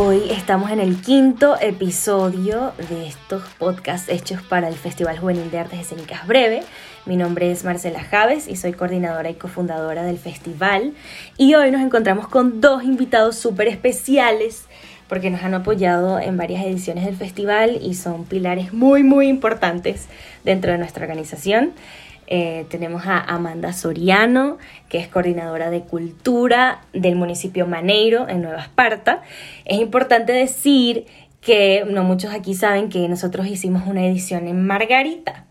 Hoy estamos en el quinto episodio de estos podcasts hechos para el Festival Juvenil de Artes Escénicas Breve. Mi nombre es Marcela Javes y soy coordinadora y cofundadora del festival. Y hoy nos encontramos con dos invitados súper especiales porque nos han apoyado en varias ediciones del festival y son pilares muy, muy importantes dentro de nuestra organización. Eh, tenemos a Amanda Soriano, que es coordinadora de cultura del municipio Maneiro en Nueva Esparta. Es importante decir que no muchos aquí saben que nosotros hicimos una edición en Margarita,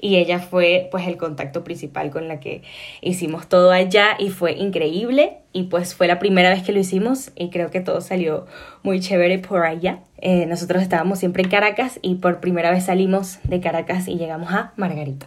y ella fue pues el contacto principal con la que hicimos todo allá y fue increíble y pues fue la primera vez que lo hicimos y creo que todo salió muy chévere por allá. Eh, nosotros estábamos siempre en Caracas y por primera vez salimos de Caracas y llegamos a Margarita.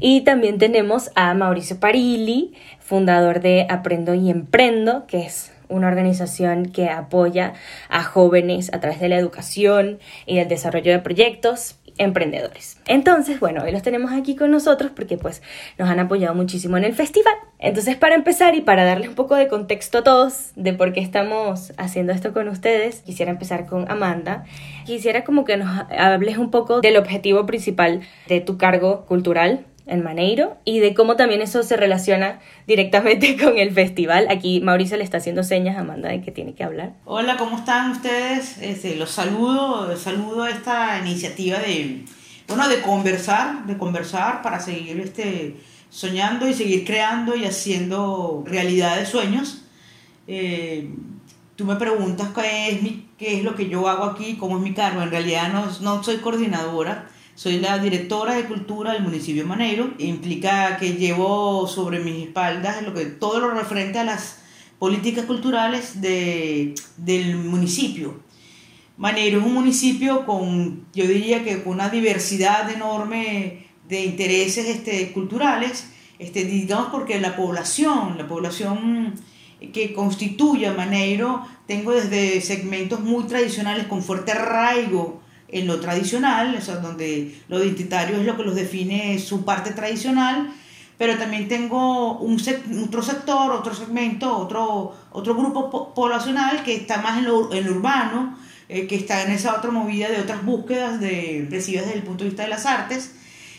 Y también tenemos a Mauricio Parilli, fundador de Aprendo y Emprendo, que es una organización que apoya a jóvenes a través de la educación y el desarrollo de proyectos emprendedores. Entonces, bueno, hoy los tenemos aquí con nosotros porque pues nos han apoyado muchísimo en el festival. Entonces, para empezar y para darles un poco de contexto a todos de por qué estamos haciendo esto con ustedes, quisiera empezar con Amanda. Quisiera como que nos hables un poco del objetivo principal de tu cargo cultural en Maneiro y de cómo también eso se relaciona directamente con el festival. Aquí Mauricio le está haciendo señas a Amanda de que tiene que hablar. Hola, ¿cómo están ustedes? Este, los saludo, saludo a esta iniciativa de, bueno, de conversar, de conversar para seguir este, soñando y seguir creando y haciendo realidad de sueños. Eh, tú me preguntas qué es, mi, qué es lo que yo hago aquí, cómo es mi cargo. En realidad no, no soy coordinadora soy la directora de cultura del municipio Maneiro. Implica que llevo sobre mis espaldas lo que, todo lo referente a las políticas culturales de, del municipio. Maneiro es un municipio con, yo diría que con una diversidad enorme de intereses este, culturales, este, digamos porque la población, la población que constituye Maneiro, tengo desde segmentos muy tradicionales con fuerte arraigo en lo tradicional, o sea, donde lo identitario es lo que los define su parte tradicional, pero también tengo un otro sector, otro segmento, otro, otro grupo poblacional que está más en lo, en urbano, eh, que está en esa otra movida de otras búsquedas de, recibidas desde el punto de vista de las artes.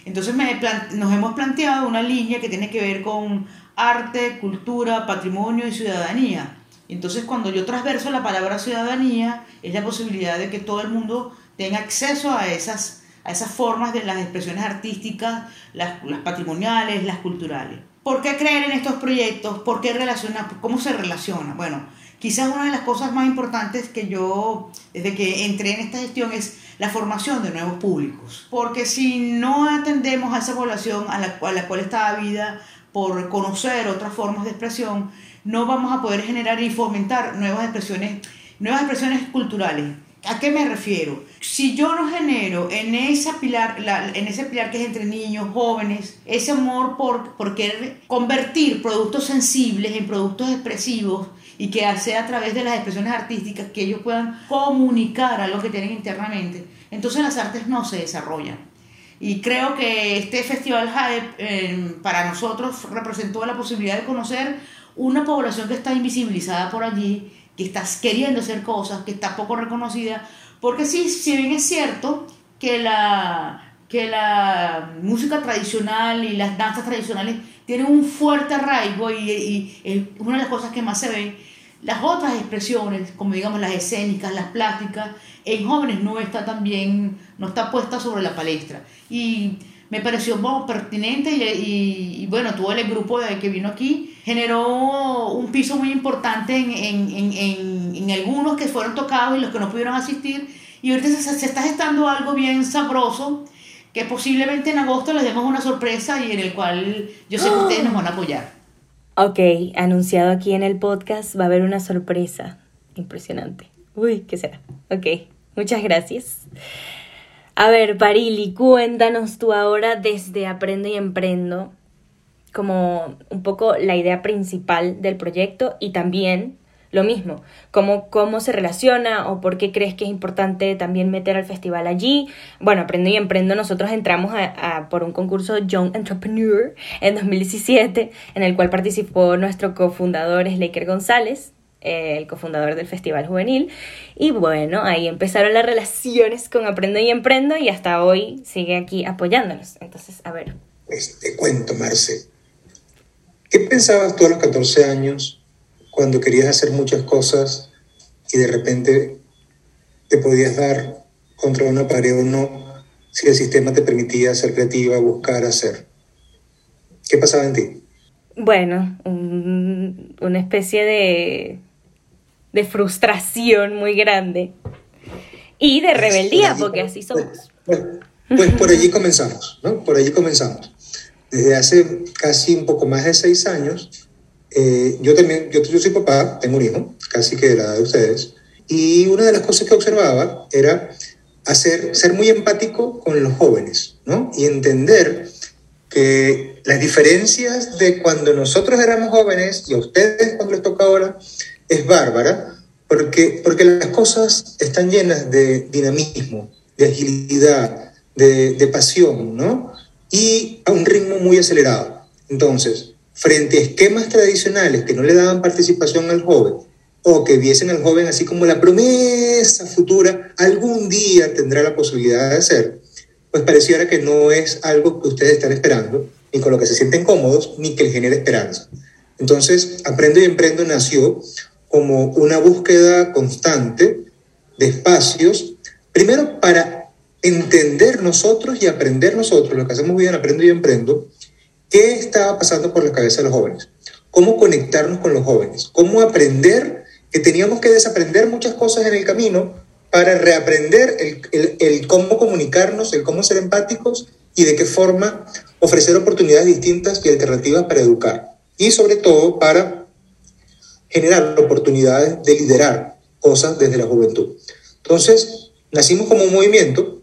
Entonces me nos hemos planteado una línea que tiene que ver con arte, cultura, patrimonio y ciudadanía. Entonces cuando yo transverso la palabra ciudadanía, es la posibilidad de que todo el mundo tenga acceso a esas, a esas formas de las expresiones artísticas, las, patrimoniales, las culturales. ¿Por qué creer en estos proyectos? ¿Por qué relaciona? ¿Cómo se relaciona? Bueno, quizás una de las cosas más importantes que yo, desde que entré en esta gestión, es la formación de nuevos públicos. Porque si no atendemos a esa población a la, cual está vida por conocer otras formas de expresión, no vamos a poder generar y fomentar nuevas expresiones, nuevas expresiones culturales ¿A qué me refiero? Si yo no genero en, esa pilar, en ese pilar que es entre niños, jóvenes, ese amor por, por querer convertir productos sensibles en productos expresivos y que sea a través de las expresiones artísticas que ellos puedan comunicar algo que tienen internamente, entonces las artes no se desarrollan. Y creo que este festival Hype eh, para nosotros representó la posibilidad de conocer una población que está invisibilizada por allí que estás queriendo hacer cosas, que está poco reconocida, porque sí, si bien es cierto que la, que la música tradicional y las danzas tradicionales tienen un fuerte arraigo y, y es una de las cosas que más se ven, las otras expresiones, como digamos las escénicas, las plásticas, en jóvenes no está también, no está puesta sobre la palestra. Y me pareció bueno, pertinente y, bueno, todo el grupo de que vino aquí generó un piso muy importante en, en, en, en, algunos que fueron tocados y los que no pudieron asistir. Y ahorita se, se está gestando algo bien sabroso que posiblemente en agosto les demos una sorpresa y en el cual yo sé que ustedes nos van a apoyar. Ok, anunciado aquí en el podcast va a haber una sorpresa. Impresionante. Uy, ¿qué será? Ok, muchas gracias. A ver, Parili, cuéntanos tú ahora desde Aprendo y Emprendo como un poco la idea principal del proyecto y también lo mismo, cómo, cómo se relaciona o por qué crees que es importante también meter al festival allí. Bueno, Aprendo y Emprendo, nosotros entramos a, por un concurso Young Entrepreneur en 2017, en el cual participó nuestro cofundador Slaker González, eh, el cofundador del Festival Juvenil. Y bueno, ahí empezaron las relaciones con Aprendo y Emprendo y hasta hoy sigue aquí apoyándonos. Entonces, a ver. Pues te cuento, Marce. ¿Qué pensabas tú a los 14 años cuando querías hacer muchas cosas y de repente te podías dar contra una pared o no si el sistema te permitía ser creativa, buscar, hacer? ¿Qué pasaba en ti? Bueno, una especie de, de frustración muy grande y de rebeldía, porque así somos. Pues, pues, por allí comenzamos, ¿no? Por allí comenzamos. Desde hace casi un poco más de seis años, eh, yo también, yo, yo soy papá, tengo un hijo, casi que de la edad de ustedes, y una de las cosas que observaba era hacer, ser muy empático con los jóvenes, ¿no? Y entender que las diferencias de cuando nosotros éramos jóvenes y a ustedes cuando les toca ahora es bárbara, porque, porque las cosas están llenas de dinamismo, de agilidad, de, pasión, ¿no? Y a un ritmo muy acelerado. Entonces, frente a esquemas tradicionales que no le daban participación al joven, o que viesen al joven así como la promesa futura, algún día tendrá la posibilidad de hacer, pues pareciera que no es algo que ustedes están esperando, ni con lo que se sienten cómodos, ni que les genere esperanza. Entonces, Aprendo y Emprendo nació como una búsqueda constante de espacios, primero para entender nosotros y aprender nosotros, lo que hacemos bien Aprendo y Emprendo, qué estaba pasando por la cabeza de los jóvenes, cómo conectarnos con los jóvenes, cómo aprender que teníamos que desaprender muchas cosas en el camino para reaprender el, cómo comunicarnos, el cómo ser empáticos y de qué forma ofrecer oportunidades distintas y alternativas para educar. Y sobre todo para generar oportunidades de liderar cosas desde la juventud. Entonces, nacimos como un movimiento,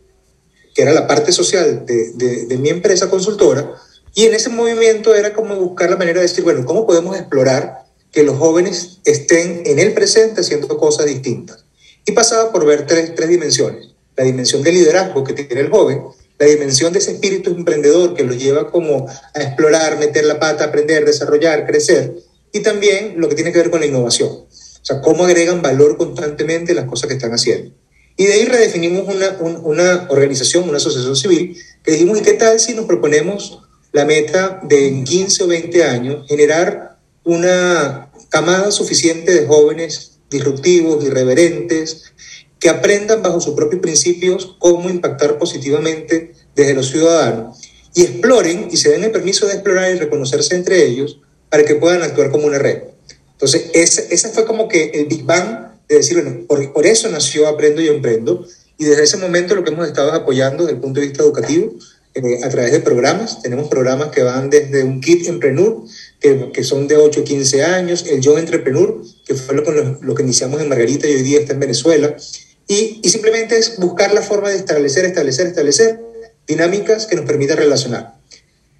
que era la parte social de, de mi empresa consultora, y en ese movimiento era como buscar la manera de decir, bueno, ¿cómo podemos explorar que los jóvenes estén en el presente haciendo cosas distintas? y pasaba por ver tres, tres dimensiones. La dimensión de liderazgo que tiene el joven, la dimensión de ese espíritu emprendedor que lo lleva como a explorar, meter la pata, aprender, desarrollar, crecer, y también lo que tiene que ver con la innovación. O sea, cómo agregan valor constantemente las cosas que están haciendo. Y de ahí redefinimos una, una organización, una asociación civil, que dijimos, ¿y qué tal si nos proponemos la meta de en 15 o 20 años generar una camada suficiente de jóvenes disruptivos, irreverentes, que aprendan bajo sus propios principios cómo impactar positivamente desde los ciudadanos y exploren y se den el permiso de explorar y reconocerse entre ellos para que puedan actuar como una red. Entonces, ese, fue como que el Big Bang de decir, bueno, por, eso nació Aprendo y Emprendo y desde ese momento lo que hemos estado apoyando desde el punto de vista educativo eh, a través de programas. Tenemos programas que van desde un kit Empreneur, que, que son de 8 a 15 años, el Yo Entrepreneur, que fue lo, lo, que iniciamos en Margarita y hoy día está en Venezuela. Y, y simplemente es buscar la forma de establecer, establecer, establecer dinámicas que nos permitan relacionar.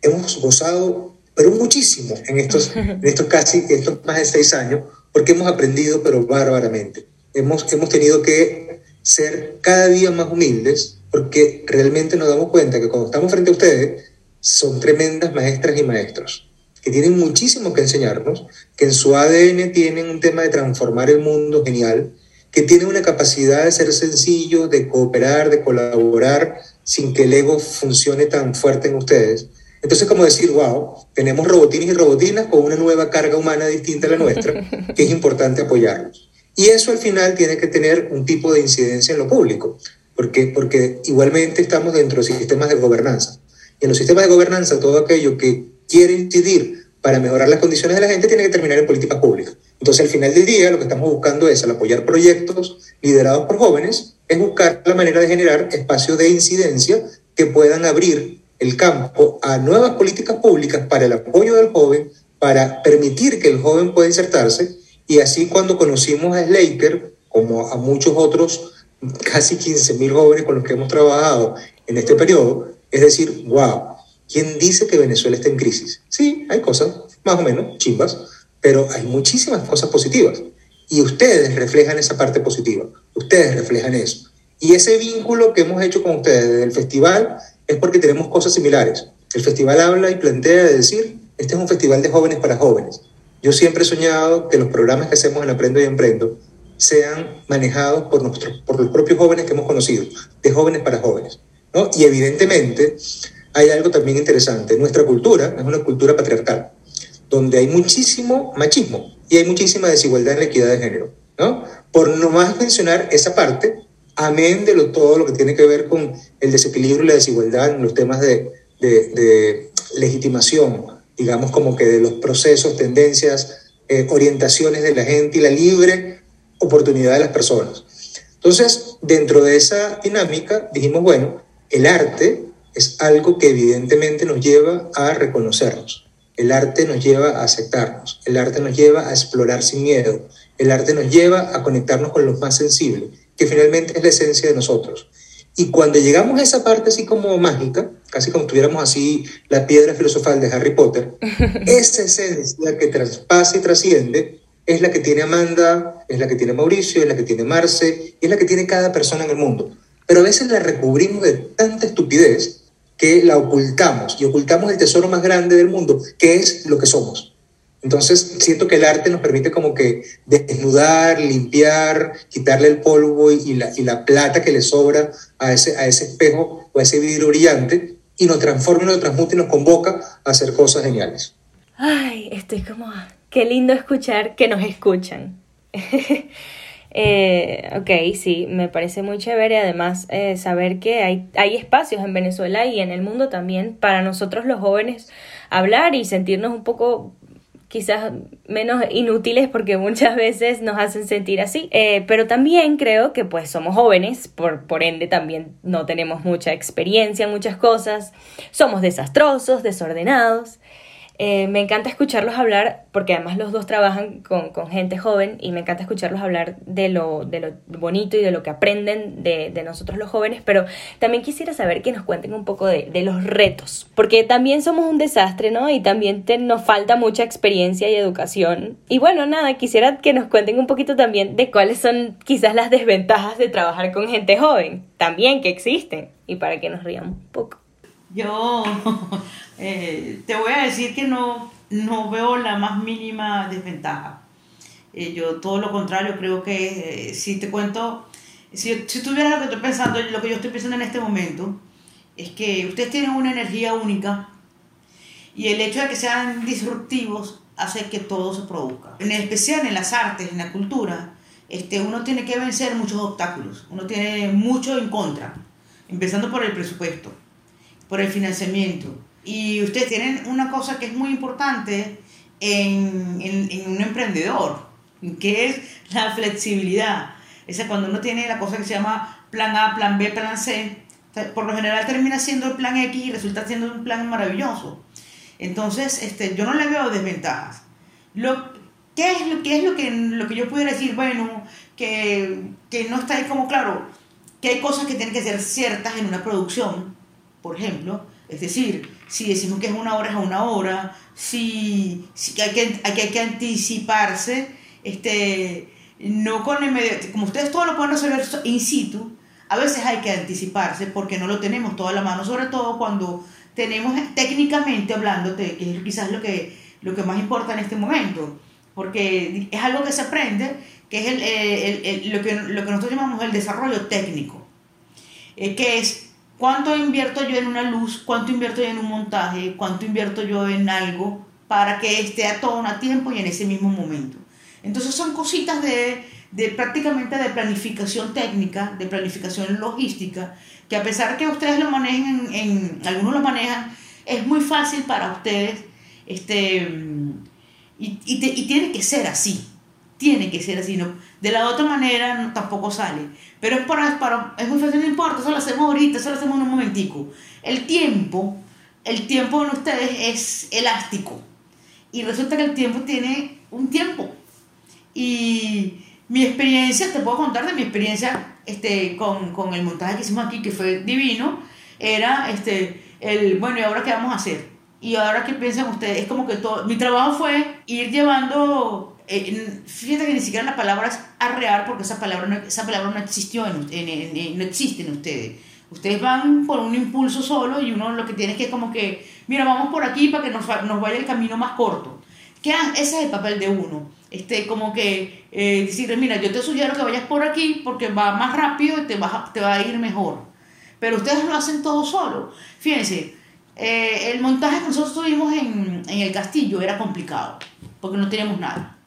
Hemos gozado, pero muchísimo en estos, en estos casi, estos más de seis años, porque hemos aprendido, pero bárbaramente. Hemos, hemos tenido que ser cada día más humildes, porque realmente nos damos cuenta que cuando estamos frente a ustedes, son tremendas maestras y maestros, que tienen muchísimo que enseñarnos, que en su ADN tienen un tema de transformar el mundo genial, que tienen una capacidad de ser sencillos, de cooperar, de colaborar, sin que el ego funcione tan fuerte en ustedes. Entonces, como decir, wow, tenemos robotines y robotinas con una nueva carga humana distinta a la nuestra, que es importante apoyarlos. Y eso al final tiene que tener un tipo de incidencia en lo público porque, porque igualmente estamos dentro de sistemas de gobernanza. Y en los sistemas de gobernanza, todo aquello que quiere incidir para mejorar las condiciones de la gente tiene que terminar en políticas públicas. Entonces, al final del día, lo que estamos buscando es, al apoyar proyectos liderados por jóvenes, es buscar la manera de generar espacios de incidencia que puedan abrir el campo a nuevas políticas públicas para el apoyo del joven, para permitir que el joven pueda insertarse. Y así cuando conocimos a Slaker, como a muchos otros casi 15.000 jóvenes con los que hemos trabajado en este periodo, es decir, wow, ¿quién dice que Venezuela está en crisis? Sí, hay cosas más o menos chimbas, pero hay muchísimas cosas positivas. Y ustedes reflejan esa parte positiva, ustedes reflejan eso. Y ese vínculo que hemos hecho con ustedes desde el festival es porque tenemos cosas similares. El festival habla y plantea de decir, este es un festival de jóvenes para jóvenes. Yo siempre he soñado que los programas que hacemos en Aprendo y Emprendo sean manejados por, nuestros, por los propios jóvenes que hemos conocido, de jóvenes para jóvenes. ¿no? Y evidentemente hay algo también interesante. Nuestra cultura es una cultura patriarcal, donde hay muchísimo machismo y hay muchísima desigualdad en la equidad de género. ¿no? Por no más mencionar esa parte, amén de todo lo que tiene que ver con el desequilibrio y la desigualdad en los temas de, legitimación, digamos como que de los procesos, tendencias, eh, orientaciones de la gente y la libre oportunidad de las personas. Entonces, dentro de esa dinámica, dijimos, bueno, el arte es algo que evidentemente nos lleva a reconocernos. El arte nos lleva a aceptarnos. El arte nos lleva a explorar sin miedo. El arte nos lleva a conectarnos con lo más sensible, que finalmente es la esencia de nosotros. Y cuando llegamos a esa parte así como mágica, casi como tuviéramos así la piedra filosofal de Harry Potter, esa esencia que traspasa y trasciende es la que tiene Amanda, es la que tiene Mauricio, es la que tiene Marce, y es la que tiene cada persona en el mundo. Pero a veces la recubrimos de tanta estupidez que la ocultamos y ocultamos el tesoro más grande del mundo, que es lo que somos. Entonces siento que el arte nos permite como que desnudar, limpiar, quitarle el polvo y la, y la plata que le sobra a ese, a ese espejo o a ese vidrio brillante y nos transforma, nos transmuta y nos convoca a hacer cosas geniales. Ay, estoy como... Qué lindo escuchar que nos escuchan. eh, ok, sí, me parece muy chévere. Además, eh, saber que hay, hay espacios en Venezuela y en el mundo también para nosotros los jóvenes hablar y sentirnos un poco quizás menos inútiles porque muchas veces nos hacen sentir así. Eh, pero también creo que pues somos jóvenes, por, por ende también no tenemos mucha experiencia en muchas cosas, somos desastrosos, desordenados. Eh, me encanta escucharlos hablar, porque además los dos trabajan con, con, gente joven y me encanta escucharlos hablar de lo, de lo bonito y de lo que aprenden de, de, nosotros los jóvenes, pero también quisiera saber que nos cuenten un poco de, de los retos, porque también somos un desastre, ¿no? Y también te, nos falta mucha experiencia y educación. Y bueno, nada, quisiera que nos cuenten un poquito también de cuáles son quizás las desventajas de trabajar con gente joven, también que existen, y para que nos riamos un poco. Yo eh, te voy a decir que no, no veo la más mínima desventaja. Eh, yo todo lo contrario, creo que eh, si te cuento, si, si tuviera lo que estoy pensando, lo que yo estoy pensando en este momento, es que ustedes tienen una energía única y el hecho de que sean disruptivos hace que todo se produzca. En especial en las artes, en la cultura, este, uno tiene que vencer muchos obstáculos, uno tiene mucho en contra, empezando por el presupuesto por el financiamiento. Y ustedes tienen una cosa que es muy importante en, en, en, un emprendedor, que es la flexibilidad. Esa cuando uno tiene la cosa que se llama plan A, plan B, plan C, por lo general termina siendo el plan X y resulta siendo un plan maravilloso. Entonces, este, yo no le veo desventajas. Lo, ¿Qué es, lo, qué es lo, que, lo que yo pudiera decir? Bueno, que, que no está ahí como claro, que hay cosas que tienen que ser ciertas en una producción, por ejemplo. Es decir, si decimos que es una hora, es una hora. Si, si hay, que, hay, que, hay que anticiparse, este, no con el como ustedes todo lo pueden resolver in situ, a veces hay que anticiparse porque no lo tenemos todo a la mano, sobre todo cuando tenemos técnicamente hablando, que es quizás lo que, lo que más importa en este momento, porque es algo que se aprende, que es el, el, el, lo, que, lo que nosotros llamamos el desarrollo técnico, eh, que es ¿Cuánto invierto yo en una luz? ¿Cuánto invierto yo en un montaje? ¿Cuánto invierto yo en algo para que esté a todo a tiempo y en ese mismo momento? Entonces son cositas de, de prácticamente de planificación técnica, de planificación logística, que a pesar que ustedes lo manejen, en, algunos lo manejan, es muy fácil para ustedes, este, y, y, tiene que ser así, tiene que ser así, ¿no? De la otra manera tampoco sale. Pero es, para, para, es muy fácil, no importa, eso lo hacemos ahorita, eso lo hacemos en un momentico. El tiempo, el tiempo en ustedes es elástico. Y resulta que el tiempo tiene un tiempo. Y mi experiencia, te puedo contar de mi experiencia este, con, con el montaje que hicimos aquí, que fue divino, era este, el, bueno, ¿y ahora qué vamos a hacer? Y ahora qué piensan ustedes, es como que todo, mi trabajo fue ir llevando eh, fíjate que ni siquiera la palabra es arrear porque esa palabra no, esa palabra no existió en, en, en, no existe en ustedes ustedes van por un impulso solo y uno lo que tiene es que como que mira vamos por aquí para que nos, nos vaya el camino más corto ¿Qué ese es el papel de uno. Este, como que eh, decirle, mira, yo te sugiero que vayas por aquí porque va más rápido y te va, te va a ir mejor. Pero ustedes lo hacen todo solo. Fíjense, eh, el montaje que nosotros tuvimos en, en el castillo era complicado porque no teníamos nada.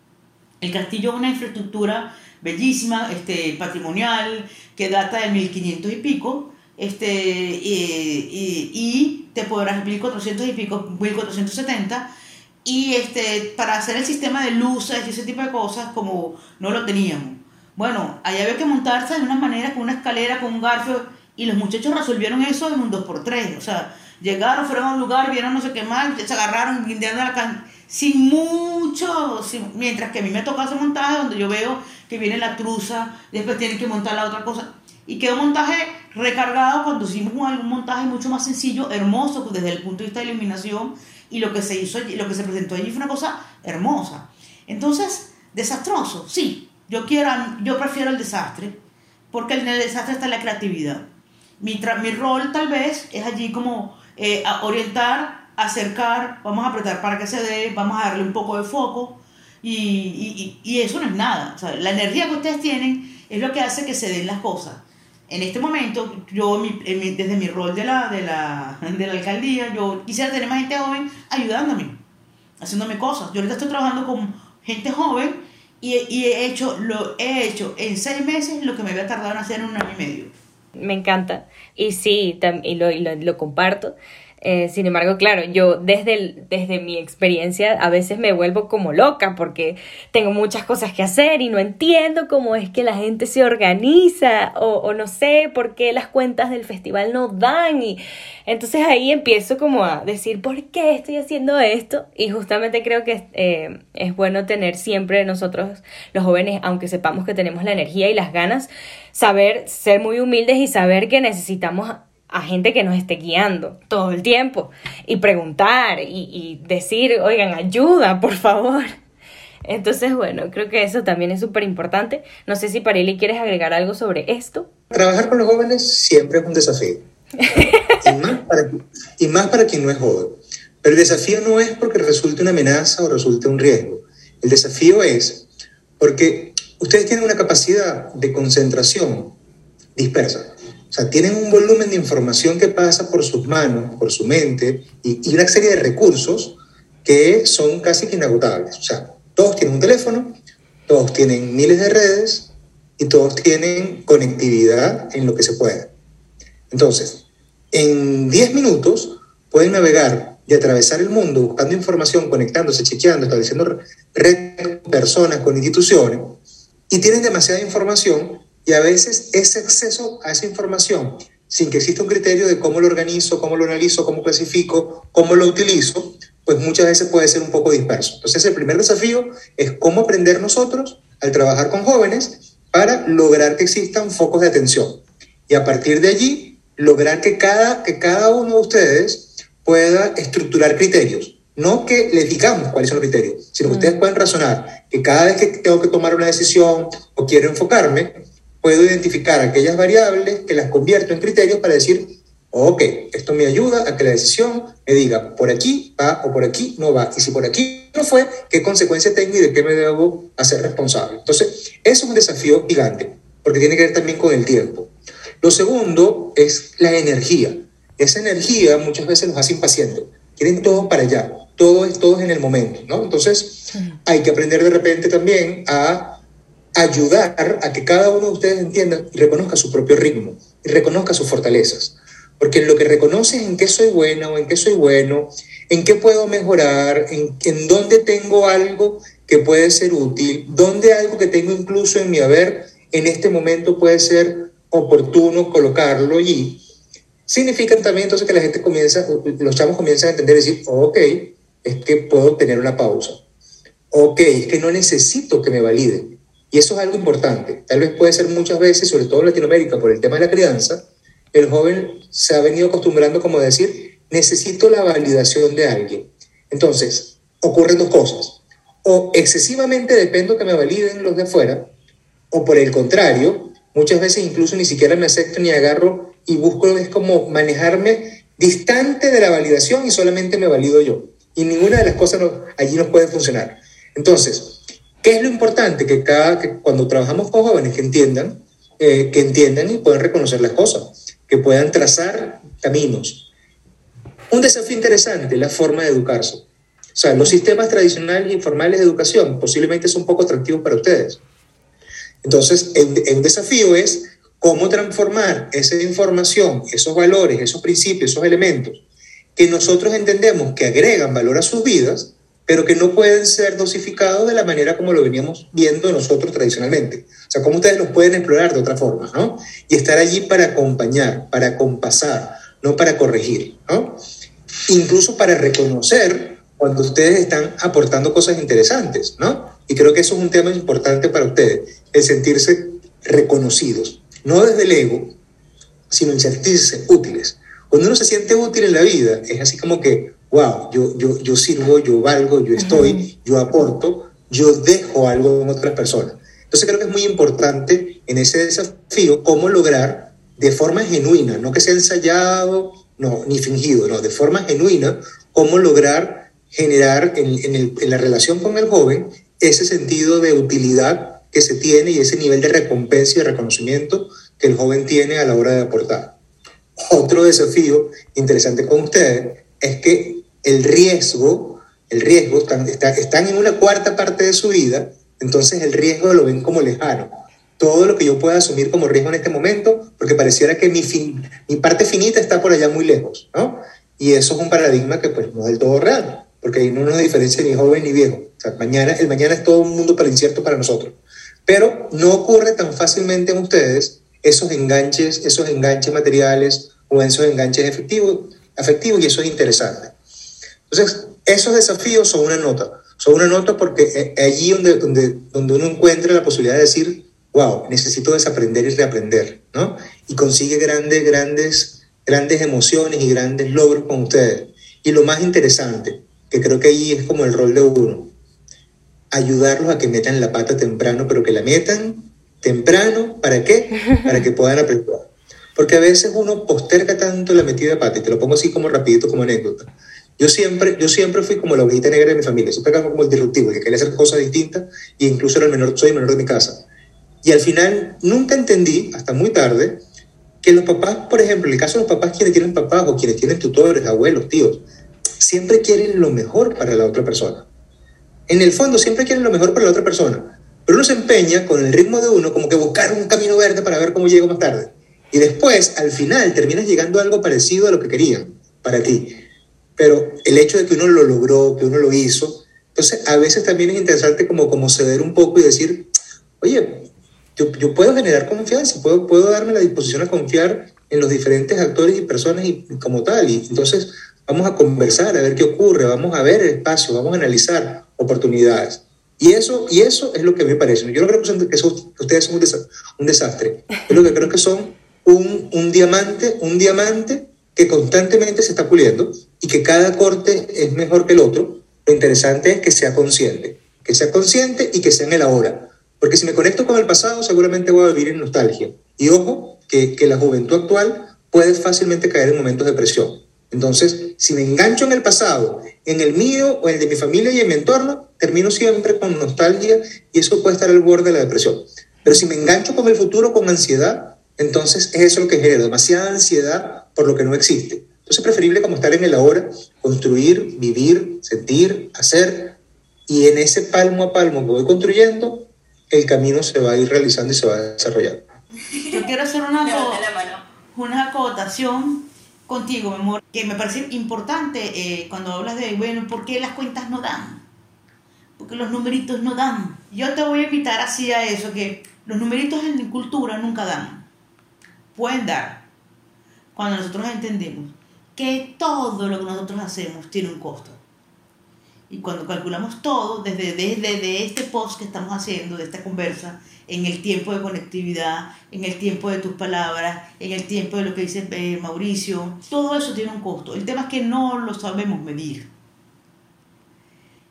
El castillo es una infraestructura bellísima, este, patrimonial, que data de 1500 y pico, este, y, y, te podrás 1400 y pico, 1470, y este, para hacer el sistema de luces y ese tipo de cosas, como no lo teníamos. Bueno, ahí había que montarse de una manera, con una escalera, con un garfio, y los muchachos resolvieron eso en un 2x3, o sea, llegaron, fueron a un lugar, vieron no sé qué más, se agarraron, guindeando la can sin mucho, mientras que a mí me toca hacer montaje donde yo veo que viene la truza, después tienen que montar la otra cosa. Y quedó un montaje recargado cuando hicimos un montaje mucho más sencillo, hermoso desde el punto de vista de iluminación y lo que se hizo lo que se presentó allí fue una cosa hermosa. Entonces, desastroso, sí, yo quiero, yo prefiero el desastre, porque en el desastre está la creatividad. Mi, mi rol tal vez es allí como eh, orientar acercar, vamos a apretar para que se dé, vamos a darle un poco de foco y, y, y eso no es nada. O la energía que ustedes tienen es lo que hace que se den las cosas. En este momento, yo desde mi rol de la, de, la, de la alcaldía, yo quisiera tener más gente joven ayudándome, haciéndome cosas. Yo ahorita estoy trabajando con gente joven y, y he, hecho, lo, he hecho en seis meses lo que me había tardado en hacer en un año y medio. Me encanta. Y sí, y lo, y lo, lo comparto. Eh, sin embargo, claro, yo desde, desde mi experiencia a veces me vuelvo como loca porque tengo muchas cosas que hacer y no entiendo cómo es que la gente se organiza o, no sé por qué las cuentas del festival no dan y entonces ahí empiezo como a decir por qué estoy haciendo esto y justamente creo que eh, es bueno tener siempre nosotros los jóvenes, aunque sepamos que tenemos la energía y las ganas, saber ser muy humildes y saber que necesitamos a gente que nos esté guiando todo el tiempo y preguntar y, decir, oigan, ayuda, por favor. Entonces, bueno, creo que eso también es súper importante. No sé si Parili quieres agregar algo sobre esto. Trabajar con los jóvenes siempre es un desafío. y, más para, y más para quien no es joven. Pero el desafío no es porque resulte una amenaza o resulte un riesgo. El desafío es porque ustedes tienen una capacidad de concentración dispersa. O sea, tienen un volumen de información que pasa por sus manos, por su mente, y, una serie de recursos que son casi inagotables. O sea, todos tienen un teléfono, todos tienen miles de redes y todos tienen conectividad en lo que se pueda. Entonces, en 10 minutos pueden navegar y atravesar el mundo buscando información, conectándose, chequeando, estableciendo redes con personas, con instituciones, y tienen demasiada información y a veces ese acceso a esa información, sin que exista un criterio de cómo lo organizo, cómo lo analizo, cómo clasifico, cómo lo utilizo, pues muchas veces puede ser un poco disperso. Entonces el primer desafío es cómo aprender nosotros al trabajar con jóvenes para lograr que existan focos de atención. Y a partir de allí, lograr que cada, que cada uno de ustedes pueda estructurar criterios. No que les digamos cuáles son los criterios, sino que mm. ustedes puedan razonar que cada vez que tengo que tomar una decisión o quiero enfocarme, puedo identificar aquellas variables que las convierto en criterios para decir, ok, esto me ayuda a que la decisión me diga por aquí va o por aquí no va. Y si por aquí no fue, ¿qué consecuencias tengo y de qué me debo hacer responsable? Entonces, eso es un desafío gigante, porque tiene que ver también con el tiempo. Lo segundo es la energía. Esa energía muchas veces nos hace impacientes. Quieren todo para allá. Todo es, todo en el momento, ¿no? Entonces, hay que aprender de repente también a ayudar a que cada uno de ustedes entienda y reconozca su propio ritmo y reconozca sus fortalezas. Porque lo que reconoces en qué soy buena o en qué soy bueno, en qué puedo mejorar, en, en dónde tengo algo que puede ser útil, dónde algo que tengo incluso en mi haber en este momento puede ser oportuno colocarlo allí, significa también entonces que la gente comienza, los chavos comienzan a entender y decir, ok, es que puedo tener una pausa. Ok, es que no necesito que me validen. Y eso es algo importante. Tal vez puede ser muchas veces, sobre todo en Latinoamérica, por el tema de la crianza, el joven se ha venido acostumbrando como decir, necesito la validación de alguien. Entonces, ocurren dos cosas. O excesivamente dependo que me validen los de afuera, o por el contrario, muchas veces incluso ni siquiera me acepto ni agarro y busco es como manejarme distante de la validación y solamente me valido yo. Y ninguna de las cosas allí nos puede funcionar. Entonces, ¿qué es lo importante? Que, cada, que cuando trabajamos con jóvenes que entiendan, eh, que entiendan y puedan reconocer las cosas, que puedan trazar caminos. Un desafío interesante, la forma de educarse. O sea, los sistemas tradicionales y formales de educación posiblemente son poco atractivos para ustedes. Entonces, el, el desafío es cómo transformar esa información, esos valores, esos principios, esos elementos que nosotros entendemos que agregan valor a sus vidas, pero que no pueden ser dosificados de la manera como lo veníamos viendo nosotros tradicionalmente. O sea, cómo ustedes los pueden explorar de otra forma, ¿no? Y estar allí para acompañar, para compasar, no para corregir, ¿no? Incluso para reconocer cuando ustedes están aportando cosas interesantes, ¿no? Y creo que eso es un tema importante para ustedes, el sentirse reconocidos, no desde el ego, sino en sentirse útiles. Cuando uno se siente útil en la vida, es así como que, wow, yo, yo, yo sirvo, yo valgo, yo estoy, yo aporto, yo dejo algo en otras personas. Entonces creo que es muy importante en ese desafío cómo lograr de forma genuina, no que sea ensayado, no, ni fingido, no, de forma genuina, cómo lograr generar en, en, el, en la relación con el joven ese sentido de utilidad que se tiene y ese nivel de recompensa y de reconocimiento que el joven tiene a la hora de aportar. Otro desafío interesante con ustedes es que el riesgo, el riesgo, están, en una cuarta parte de su vida, entonces el riesgo lo ven como lejano. Todo lo que yo pueda asumir como riesgo en este momento, porque pareciera que mi, fin, mi parte finita está por allá muy lejos, ¿no? Y eso es un paradigma que pues no es del todo real, porque ahí no nos diferencia ni joven ni viejo. O sea, mañana, el mañana es todo un mundo para incierto para nosotros. Pero no ocurre tan fácilmente en ustedes esos enganches, esos enganches materiales o esos enganches efectivos, afectivos y eso es interesante. Entonces, esos desafíos son una nota, son una nota porque allí donde, donde, donde uno encuentra la posibilidad de decir, wow, necesito desaprender y reaprender, ¿no? Y consigue grandes, grandes, grandes emociones y grandes logros con ustedes. Y lo más interesante, que creo que ahí es como el rol de uno, ayudarlos a que metan la pata temprano, pero que la metan temprano, ¿para qué? Para que puedan aprender. Porque a veces uno posterga tanto la metida de pata, y te lo pongo así como rapidito, como anécdota. Yo siempre, yo siempre fui como la ovejita negra de mi familia, siempre como el disruptivo, que quería hacer cosas distintas, y incluso era el menor, soy el menor de mi casa. Y al final nunca entendí, hasta muy tarde, que los papás, por ejemplo, en el caso de los papás quienes tienen papás o quienes tienen tutores, abuelos, tíos, siempre quieren lo mejor para la otra persona. En el fondo siempre quieren lo mejor para la otra persona, pero uno se empeña con el ritmo de uno como que buscar un camino verde para ver cómo llego más tarde. Y después, al final, terminas llegando a algo parecido a lo que querían para ti. Pero el hecho de que uno lo logró, que uno lo hizo, entonces a veces también es interesante como, como ceder un poco y decir, oye, yo, yo puedo generar confianza, puedo, puedo darme la disposición a confiar en los diferentes actores y personas y, como tal. Y entonces vamos a conversar, a ver qué ocurre, vamos a ver el espacio, vamos a analizar oportunidades. Y eso, y eso es lo que me parece. Yo no creo que, son, que, ustedes son un, desastre, un desastre. Yo lo que creo que son un, un, diamante, un diamante que constantemente se está puliendo y que cada corte es mejor que el otro. Lo interesante es que sea consciente, que sea consciente y que sea en el ahora. Porque si me conecto con el pasado, seguramente voy a vivir en nostalgia. Y ojo, que, que la juventud actual puede fácilmente caer en momentos de presión. Entonces, si me engancho en el pasado, en el mío o en el de mi familia y en mi entorno, termino siempre con nostalgia y eso puede estar al borde de la depresión. Pero si me engancho con el futuro, con ansiedad, entonces es eso lo que genera demasiada ansiedad por lo que no existe. Entonces es preferible como estar en el ahora, construir, vivir, sentir, hacer, y en ese palmo a palmo que voy construyendo, el camino se va a ir realizando y se va a desarrollar. Yo quiero hacer una, una acotación contigo, mi amor, que me parece importante eh, cuando hablas de, bueno, ¿por qué las cuentas no dan? Porque los numeritos no dan. Yo te voy a invitar así a eso, que los numeritos en cultura nunca dan. Pueden dar. Cuando nosotros entendemos que todo lo que nosotros hacemos tiene un costo. Y cuando calculamos todo, desde, desde este post que estamos haciendo, de esta conversa, en el tiempo de conectividad, en el tiempo de tus palabras, en el tiempo de lo que dice eh, Mauricio. Todo eso tiene un costo. El tema es que no lo sabemos medir.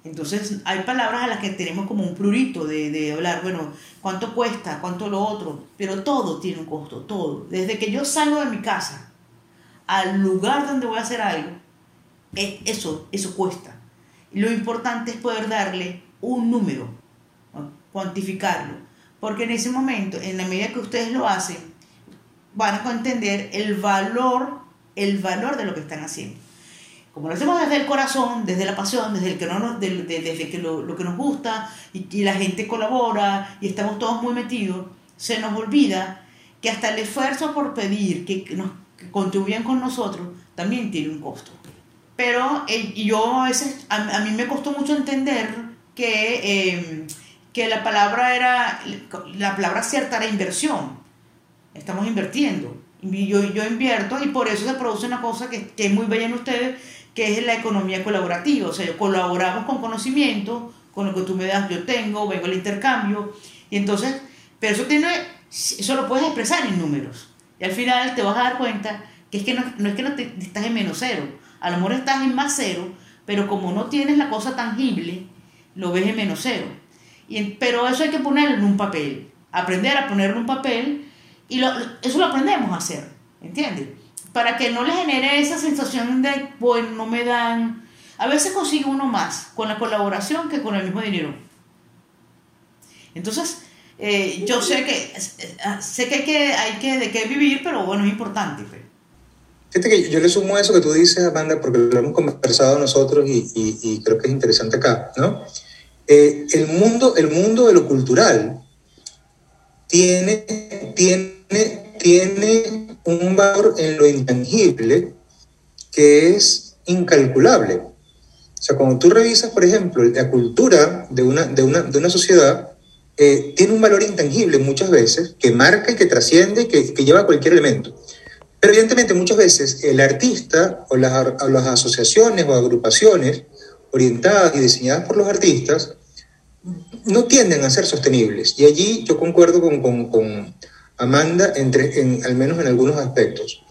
Entonces hay palabras a las que tenemos como un prurito de, de hablar, bueno, ¿cuánto cuesta? ¿Cuánto lo otro? Pero todo tiene un costo, todo. Desde que yo salgo de mi casa al lugar donde voy a hacer algo, eso, eso cuesta. lo importante es poder darle un número, cuantificarlo, porque en ese momento, en la medida que ustedes lo hacen, van a entender el valor, el valor de lo que están haciendo. Como lo hacemos desde el corazón, desde la pasión, desde, el que no nos, desde que lo, que nos gusta y, y la gente colabora y estamos todos muy metidos, se nos olvida que hasta el esfuerzo por pedir que nos contribuyan con nosotros también tiene un costo. Pero eh, yo a veces, a, mí me costó mucho entender que, em, que la palabra era, la palabra cierta era inversión. Estamos invirtiendo. Yo, yo invierto y por eso se produce una cosa que, que es muy bella en ustedes, que es la economía colaborativa. O sea, colaboramos con conocimiento, con lo que tú me das, yo tengo, vengo al intercambio. Y entonces, pero eso tiene, eso lo puedes expresar en números. Y al final te vas a dar cuenta que es que no, no es que no te, estás en menos cero, a lo mejor estás en más cero, pero como no tienes la cosa tangible, lo ves en menos cero. Y, pero eso hay que ponerlo en un papel, aprender a ponerlo en un papel, y lo, eso lo aprendemos a hacer, ¿entiendes? Para que no le genere esa sensación de, bueno, no me dan... A veces consigue uno más con la colaboración que con el mismo dinero. Entonces, eh, yo sé que, sé que hay que, hay que de qué vivir, pero bueno, es importante. Pues. Fíjate que yo le sumo eso que tú dices, Amanda, porque lo hemos conversado nosotros y, y, creo que es interesante acá, ¿no? Eh, el, mundo, el mundo de lo cultural tiene, tiene, tiene un valor en lo intangible que es incalculable. O sea, cuando tú revisas, por ejemplo, la cultura de una, de una, de una sociedad, eh, tiene un valor intangible muchas veces que marca y que trasciende y que, lleva cualquier elemento. Pero evidentemente muchas veces el artista o las, las asociaciones o agrupaciones orientadas y diseñadas por los artistas no tienden a ser sostenibles. Y allí yo concuerdo con, con, con Amanda, entre, en, al menos en algunos aspectos.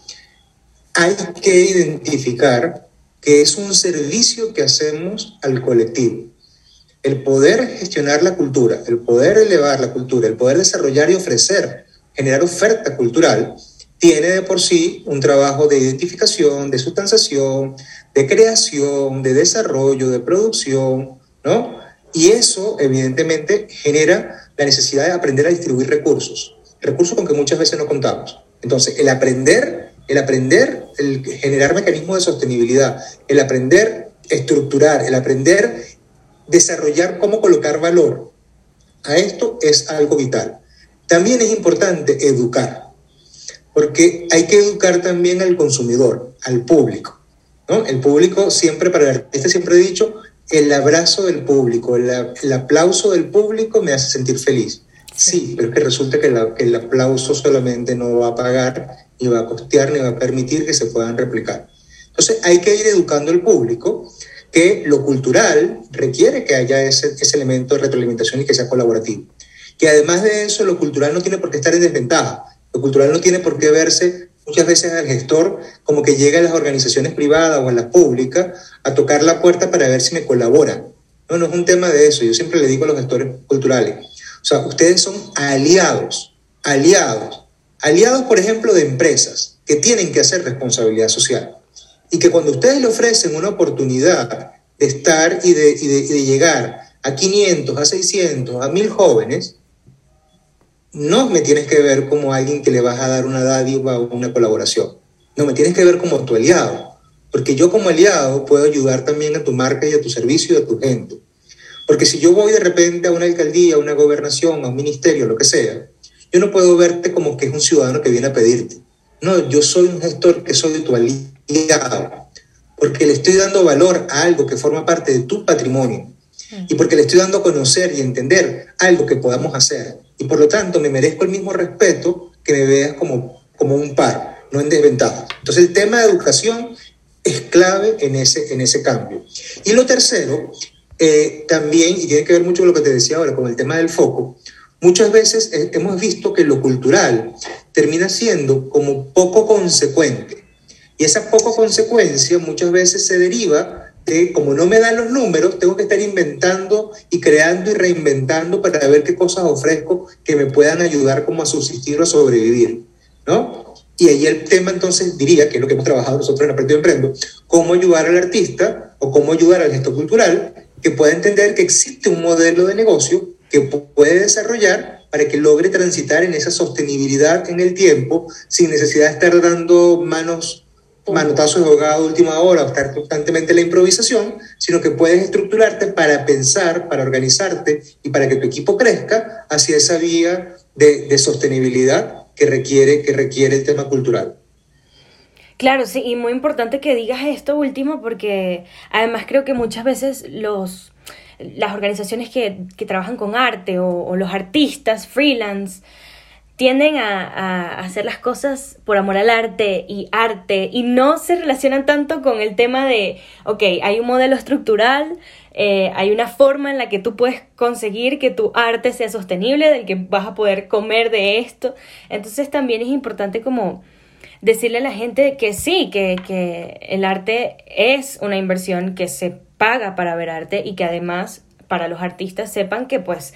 Hay que identificar que es un servicio que hacemos al colectivo. El poder gestionar la cultura, el poder elevar la cultura, el poder desarrollar y ofrecer, generar oferta cultural, tiene de por sí un trabajo de identificación, de sustanciación, de creación, de desarrollo, de producción, ¿no? Y eso, evidentemente, genera la necesidad de aprender a distribuir recursos, recursos con que muchas veces no contamos. Entonces, el aprender, el aprender, el generar mecanismos de sostenibilidad, el aprender estructurar, el aprender desarrollar cómo colocar valor a esto es algo vital. También es importante educar porque hay que educar también al consumidor, al público. ¿no? El público siempre, para el artista siempre he dicho, el abrazo del público, el, aplauso del público me hace sentir feliz. Sí, pero es que resulta que, que, el aplauso solamente no va a pagar, ni va a costear, ni va a permitir que se puedan replicar. Entonces hay que ir educando al público que lo cultural requiere que haya ese, ese elemento de retroalimentación y que sea colaborativo. Que además de eso, lo cultural no tiene por qué estar en desventaja. Lo cultural no tiene por qué verse muchas veces al gestor como que llega a las organizaciones privadas o a las públicas a tocar la puerta para ver si me colaboran. No, no es un tema de eso. Yo siempre le digo a los gestores culturales, o sea, ustedes son aliados, aliados, aliados, por ejemplo, de empresas que tienen que hacer responsabilidad social. Y que cuando ustedes le ofrecen una oportunidad de estar y de, llegar a 500, a 600, a 1000 jóvenes, no me tienes que ver como alguien que le vas a dar una dádiva o una colaboración. No, me tienes que ver como tu aliado. Porque yo como aliado puedo ayudar también a tu marca y a tu servicio y a tu gente. Porque si yo voy de repente a una alcaldía, a una gobernación, a un ministerio, lo que sea, yo no puedo verte como que es un ciudadano que viene a pedirte. No, yo soy un gestor que soy tu aliado. Porque le estoy dando valor a algo que forma parte de tu patrimonio. Y porque le estoy dando a conocer y entender algo que podamos hacer y por lo tanto me merezco el mismo respeto que me veas como, como un par, no en desventaja. Entonces el tema de educación es clave en ese, en ese cambio. Y lo tercero, eh, también, y tiene que ver mucho con lo que te decía ahora, con el tema del foco, muchas veces hemos visto que lo cultural termina siendo como poco consecuente. Y esa poco consecuencia muchas veces se deriva como no me dan los números, tengo que estar inventando y creando y reinventando para ver qué cosas ofrezco que me puedan ayudar como a subsistir o a sobrevivir, ¿no? Y ahí el tema entonces diría, que es lo que hemos trabajado nosotros en Aprendido Emprendo, cómo ayudar al artista o cómo ayudar al gesto cultural que pueda entender que existe un modelo de negocio que puede desarrollar para que logre transitar en esa sostenibilidad en el tiempo sin necesidad de estar dando manos manotazos de ahogado última hora estar constantemente en la improvisación, sino que puedes estructurarte para pensar, para organizarte y para que tu equipo crezca hacia esa vía de, de sostenibilidad que requiere, que requiere el tema cultural. Claro, sí, y muy importante que digas esto último porque además creo que muchas veces los, las organizaciones que, que trabajan con arte o, o, los artistas freelance tienden a, hacer las cosas por amor al arte y arte y no se relacionan tanto con el tema de, ok, hay un modelo estructural, eh, hay una forma en la que tú puedes conseguir que tu arte sea sostenible, del que vas a poder comer de esto. Entonces también es importante como decirle a la gente que sí, que, que el arte es una inversión que se paga para ver arte y que además para los artistas sepan que pues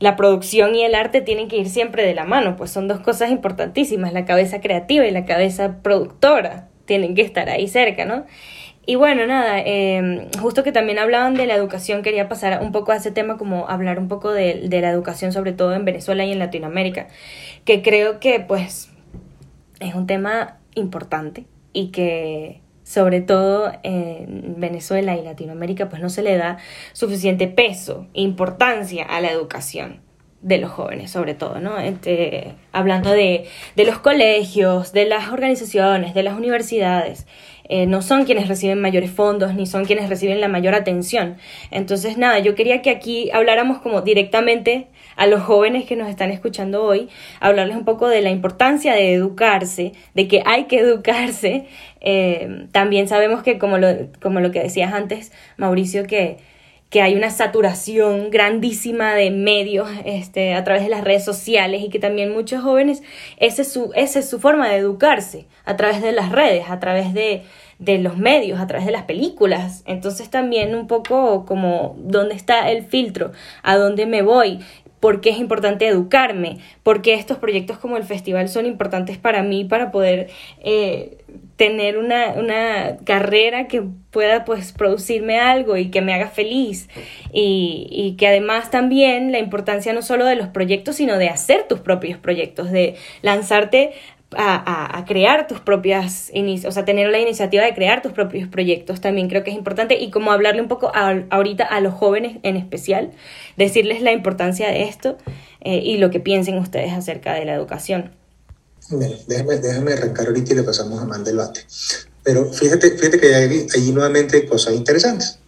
la producción y el arte tienen que ir siempre de la mano, pues son dos cosas importantísimas, la cabeza creativa y la cabeza productora tienen que estar ahí cerca, ¿no? Y bueno, nada, eh, justo que también hablaban de la educación, quería pasar un poco a ese tema, como hablar un poco de, de la educación, sobre todo en Venezuela y en Latinoamérica, que creo que pues es un tema importante y que sobre todo en Venezuela y Latinoamérica, pues no se le da suficiente peso importancia a la educación de los jóvenes, sobre todo, ¿no? Este, hablando de, de los colegios, de las organizaciones, de las universidades. Eh, no son quienes reciben mayores fondos ni son quienes reciben la mayor atención. Entonces, nada, yo quería que aquí habláramos como directamente a los jóvenes que nos están escuchando hoy, hablarles un poco de la importancia de educarse, de que hay que educarse. Eh, también sabemos que, como lo, como lo que decías antes, Mauricio, que que hay una saturación grandísima de medios este, a través de las redes sociales y que también muchos jóvenes, esa es su, es su forma de educarse, a través de las redes, a través de, de los medios, a través de las películas. Entonces también un poco como dónde está el filtro, a dónde me voy, por qué es importante educarme, por qué estos proyectos como el festival son importantes para mí para poder eh, tener una, una, carrera que pueda pues producirme algo y que me haga feliz. Y, y, que además también la importancia no solo de los proyectos sino de hacer tus propios proyectos, de lanzarte a, a, crear tus propias, o sea, tener la iniciativa de crear tus propios proyectos también creo que es importante y como hablarle un poco ahorita a los jóvenes en especial, decirles la importancia de esto eh, y lo que piensen ustedes acerca de la educación. Bueno, déjame, déjame arrancar ahorita y le pasamos a Amanda el bate. Pero fíjate, fíjate que hay ahí nuevamente cosas interesantes.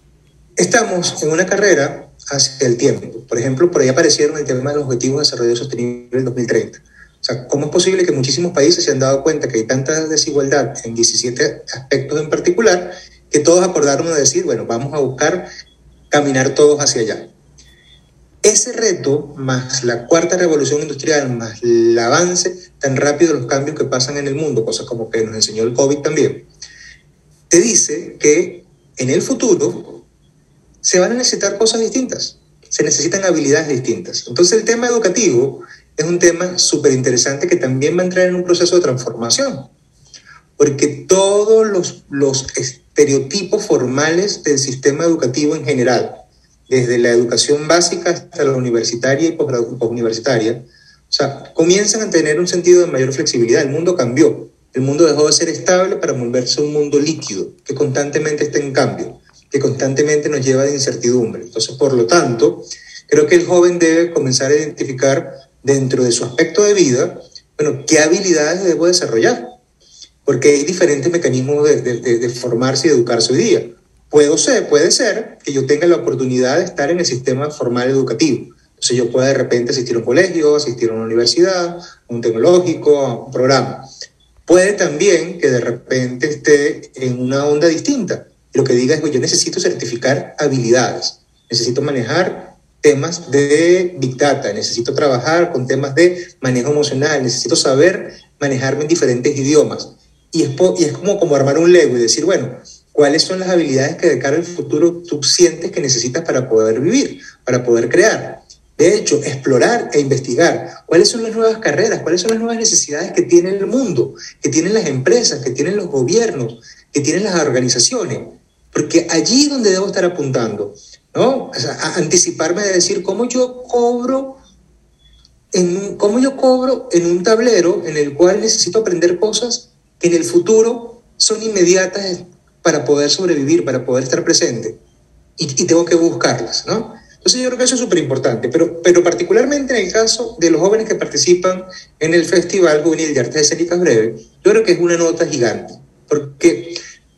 Estamos en una carrera hacia el tiempo. Por ejemplo, por ahí aparecieron el tema de los Objetivos de Desarrollo Sostenible del 2030 o sea, ¿cómo es posible que muchísimos países se han dado cuenta que hay tanta desigualdad en 17 aspectos en particular que todos acordaron a decir, bueno, vamos a buscar caminar todos hacia allá? Ese reto, más la cuarta revolución industrial, más el avance tan rápido de los cambios que pasan en el mundo, cosas como que nos enseñó el COVID también, te dice que en el futuro se van a necesitar cosas distintas, se necesitan habilidades distintas. Entonces el tema educativo es un tema súper interesante que también va a entrar en un proceso de transformación, porque todos los, los estereotipos formales del sistema educativo en general, desde la educación básica hasta la universitaria y posuniversitaria, o sea, comienzan a tener un sentido de mayor flexibilidad. El mundo cambió. El mundo dejó de ser estable para volverse un mundo líquido, que constantemente está en cambio, que constantemente nos lleva de incertidumbre. Entonces, por lo tanto, creo que el joven debe comenzar a identificar dentro de su aspecto de vida, bueno, ¿qué habilidades debo desarrollar? Porque hay diferentes mecanismos de, formarse y educarse hoy día. Puedo ser, puede ser que yo tenga la oportunidad de estar en el sistema formal educativo. Entonces yo pueda de repente asistir a un colegio, asistir a una universidad, a un tecnológico, a un programa. Puede también que de repente esté en una onda distinta. Y lo que diga es, que yo necesito certificar habilidades, necesito manejar temas de Big Data, necesito trabajar con temas de manejo emocional, necesito saber manejarme en diferentes idiomas. Y es, como, como armar un Lego y decir, bueno, ¿cuáles son las habilidades que de cara al futuro tú sientes que necesitas para poder vivir, para poder crear? De hecho, explorar e investigar. Cuáles son las nuevas carreras, cuáles son las nuevas necesidades que tiene el mundo, que tienen las empresas, que tienen los gobiernos, que tienen las organizaciones porque allí es donde debo estar apuntando, ¿no? O sea, anticiparme de decir cómo yo cobro en cómo yo cobro en un tablero en el cual necesito aprender cosas que en el futuro son inmediatas para poder sobrevivir, para poder estar presente. Y, y tengo que buscarlas, ¿no? Entonces yo creo que eso es súper importante, pero, pero particularmente en el caso de los jóvenes que participan en el Festival Juvenil de Artes Escénicas Breve, yo creo que es una nota gigante, porque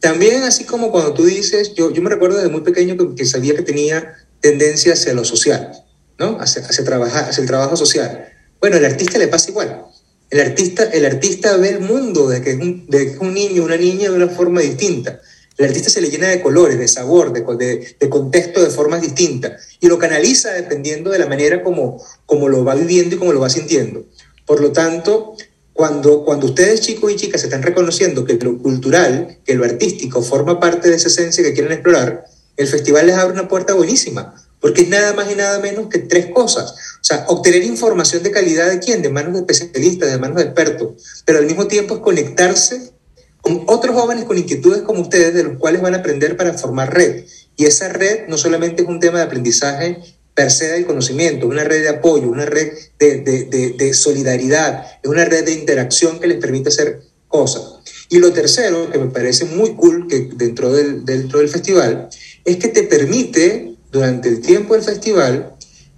también así como cuando tú dices, yo, yo me recuerdo desde muy pequeño que, sabía que tenía tendencia hacia lo social, ¿no? Hacia, hacia, trabajar, hacia el trabajo social. Bueno, al artista le pasa igual. El artista, el artista ve el mundo de que, es un, de que un niño una niña de una forma distinta. El artista se le llena de colores, de sabor, de, de, de, contexto, de formas distintas. Y lo canaliza dependiendo de la manera como, como lo va viviendo y como lo va sintiendo. Por lo tanto, cuando, cuando ustedes, chicos y chicas, están reconociendo que lo cultural, que lo artístico forma parte de esa esencia que quieren explorar, el festival les abre una puerta buenísima. Porque es nada más y nada menos que tres cosas. O sea, obtener información de calidad de quién? De manos de especialistas, de manos de expertos. Pero al mismo tiempo es conectarse con otros jóvenes con inquietudes como ustedes, de los cuales van a aprender para formar red. Y esa red no solamente es un tema de aprendizaje per se conocimiento, una red de apoyo, una red de, solidaridad, es una red de interacción que les permite hacer cosas. Y lo tercero, que me parece muy cool que dentro del, dentro del festival, es que te permite, durante el tiempo del festival,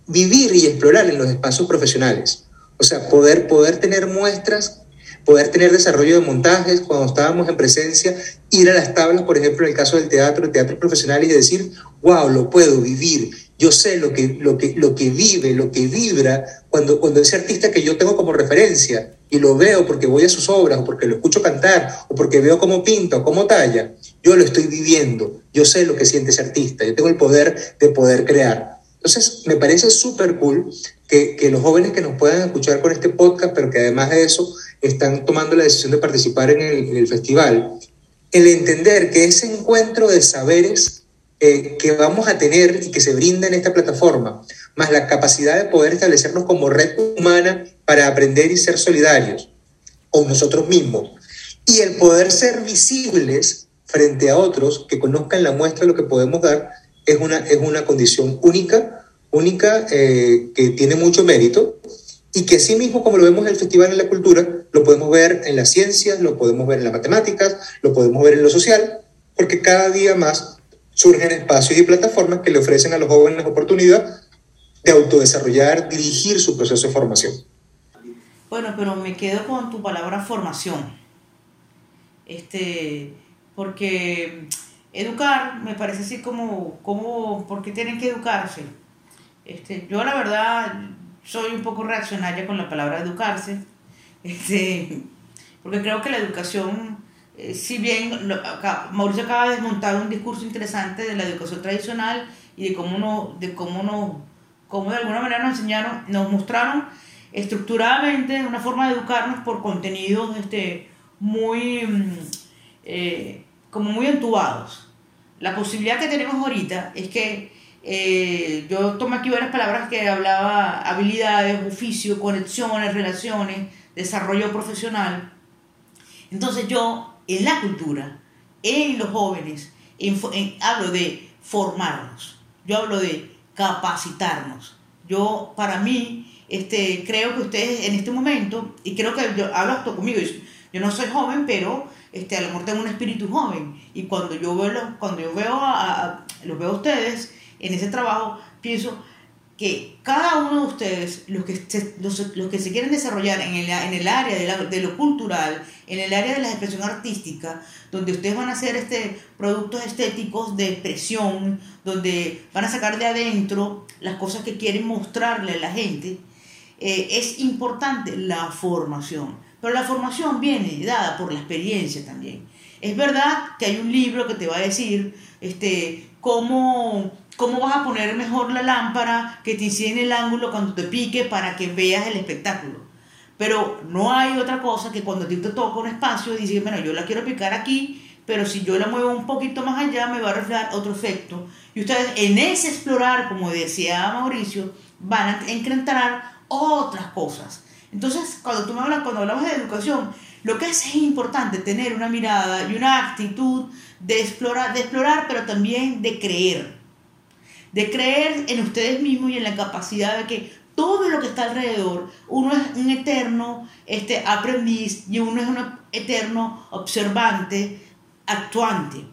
vivir y explorar en los espacios profesionales. O sea, poder, poder tener muestras poder tener desarrollo de montajes cuando estábamos en presencia, ir a las tablas, por ejemplo, en el caso del teatro, el teatro profesional, y decir, wow, lo puedo vivir, yo sé lo que, lo que, lo que vive, lo que vibra, cuando, cuando ese artista que yo tengo como referencia, y lo veo porque voy a sus obras, o porque lo escucho cantar, o porque veo cómo pinta, o cómo talla, yo lo estoy viviendo, yo sé lo que siente ese artista, yo tengo el poder de poder crear. Entonces, me parece súper cool que, que los jóvenes que nos puedan escuchar con este podcast, pero que además de eso están tomando la decisión de participar en el, en el festival, el entender que ese encuentro de saberes eh, que vamos a tener y que se brinda en esta plataforma, más la capacidad de poder establecernos como red humana para aprender y ser solidarios con nosotros mismos, y el poder ser visibles frente a otros que conozcan la muestra de lo que podemos dar, es una, es una condición única, única eh, que tiene mucho mérito y que así mismo como lo vemos en el Festival de la Cultura, lo podemos ver en las ciencias, lo podemos ver en las matemáticas, lo podemos ver en lo social, porque cada día más surgen espacios y plataformas que le ofrecen a los jóvenes la oportunidad de autodesarrollar, dirigir su proceso de formación. Bueno, pero me quedo con tu palabra formación. Este, porque educar me parece así como, como ¿por qué tienen que educarse? Este, yo la verdad soy un poco reaccionaria con la palabra educarse, este, porque creo que la educación, eh, si bien Mauricio acaba de desmontar un discurso interesante de la educación tradicional y de cómo, no, de cómo, cómo de alguna manera nos enseñaron, nos mostraron estructuradamente una forma de educarnos por contenidos este, muy, eh, como muy entubados. La posibilidad que tenemos ahorita es que eh, yo tomé aquí varias palabras que hablaba habilidades, oficio, conexiones, relaciones, desarrollo profesional. Entonces yo en la cultura, en los jóvenes, en, en, hablo de formarnos, yo hablo de capacitarnos. Yo, para mí, este, creo que ustedes en este momento, y creo que yo hablo esto conmigo, yo, yo no soy joven, pero este, a lo mejor tengo un espíritu joven. Y cuando yo veo, cuando yo veo a, a los veo a ustedes, en ese trabajo, pienso que cada uno de ustedes, los que se, los, los que se quieren desarrollar en el, en el área de, la, de, lo cultural, en el área de la expresión artística, donde ustedes van a hacer este, productos estéticos de expresión, donde van a sacar de adentro las cosas que quieren mostrarle a la gente, eh, es importante la formación. Pero la formación viene dada por la experiencia también. Es verdad que hay un libro que te va a decir este, cómo ¿Cómo vas a poner mejor la lámpara que te incide en el ángulo cuando te pique para que veas el espectáculo? Pero no hay otra cosa que cuando a te toca un espacio y dices, bueno, yo la quiero picar aquí, pero si yo la muevo un poquito más allá me va a reflejar otro efecto. Y ustedes en ese explorar, como decía Mauricio, van a encontrar otras cosas. Entonces, cuando tú me hablas, cuando hablamos de educación, lo que es, es importante tener una mirada y una actitud de explorar, de explorar, pero también de creer. De creer en ustedes mismos y en la capacidad de que todo lo que está alrededor, uno es un eterno este, aprendiz y uno es un eterno observante, actuante.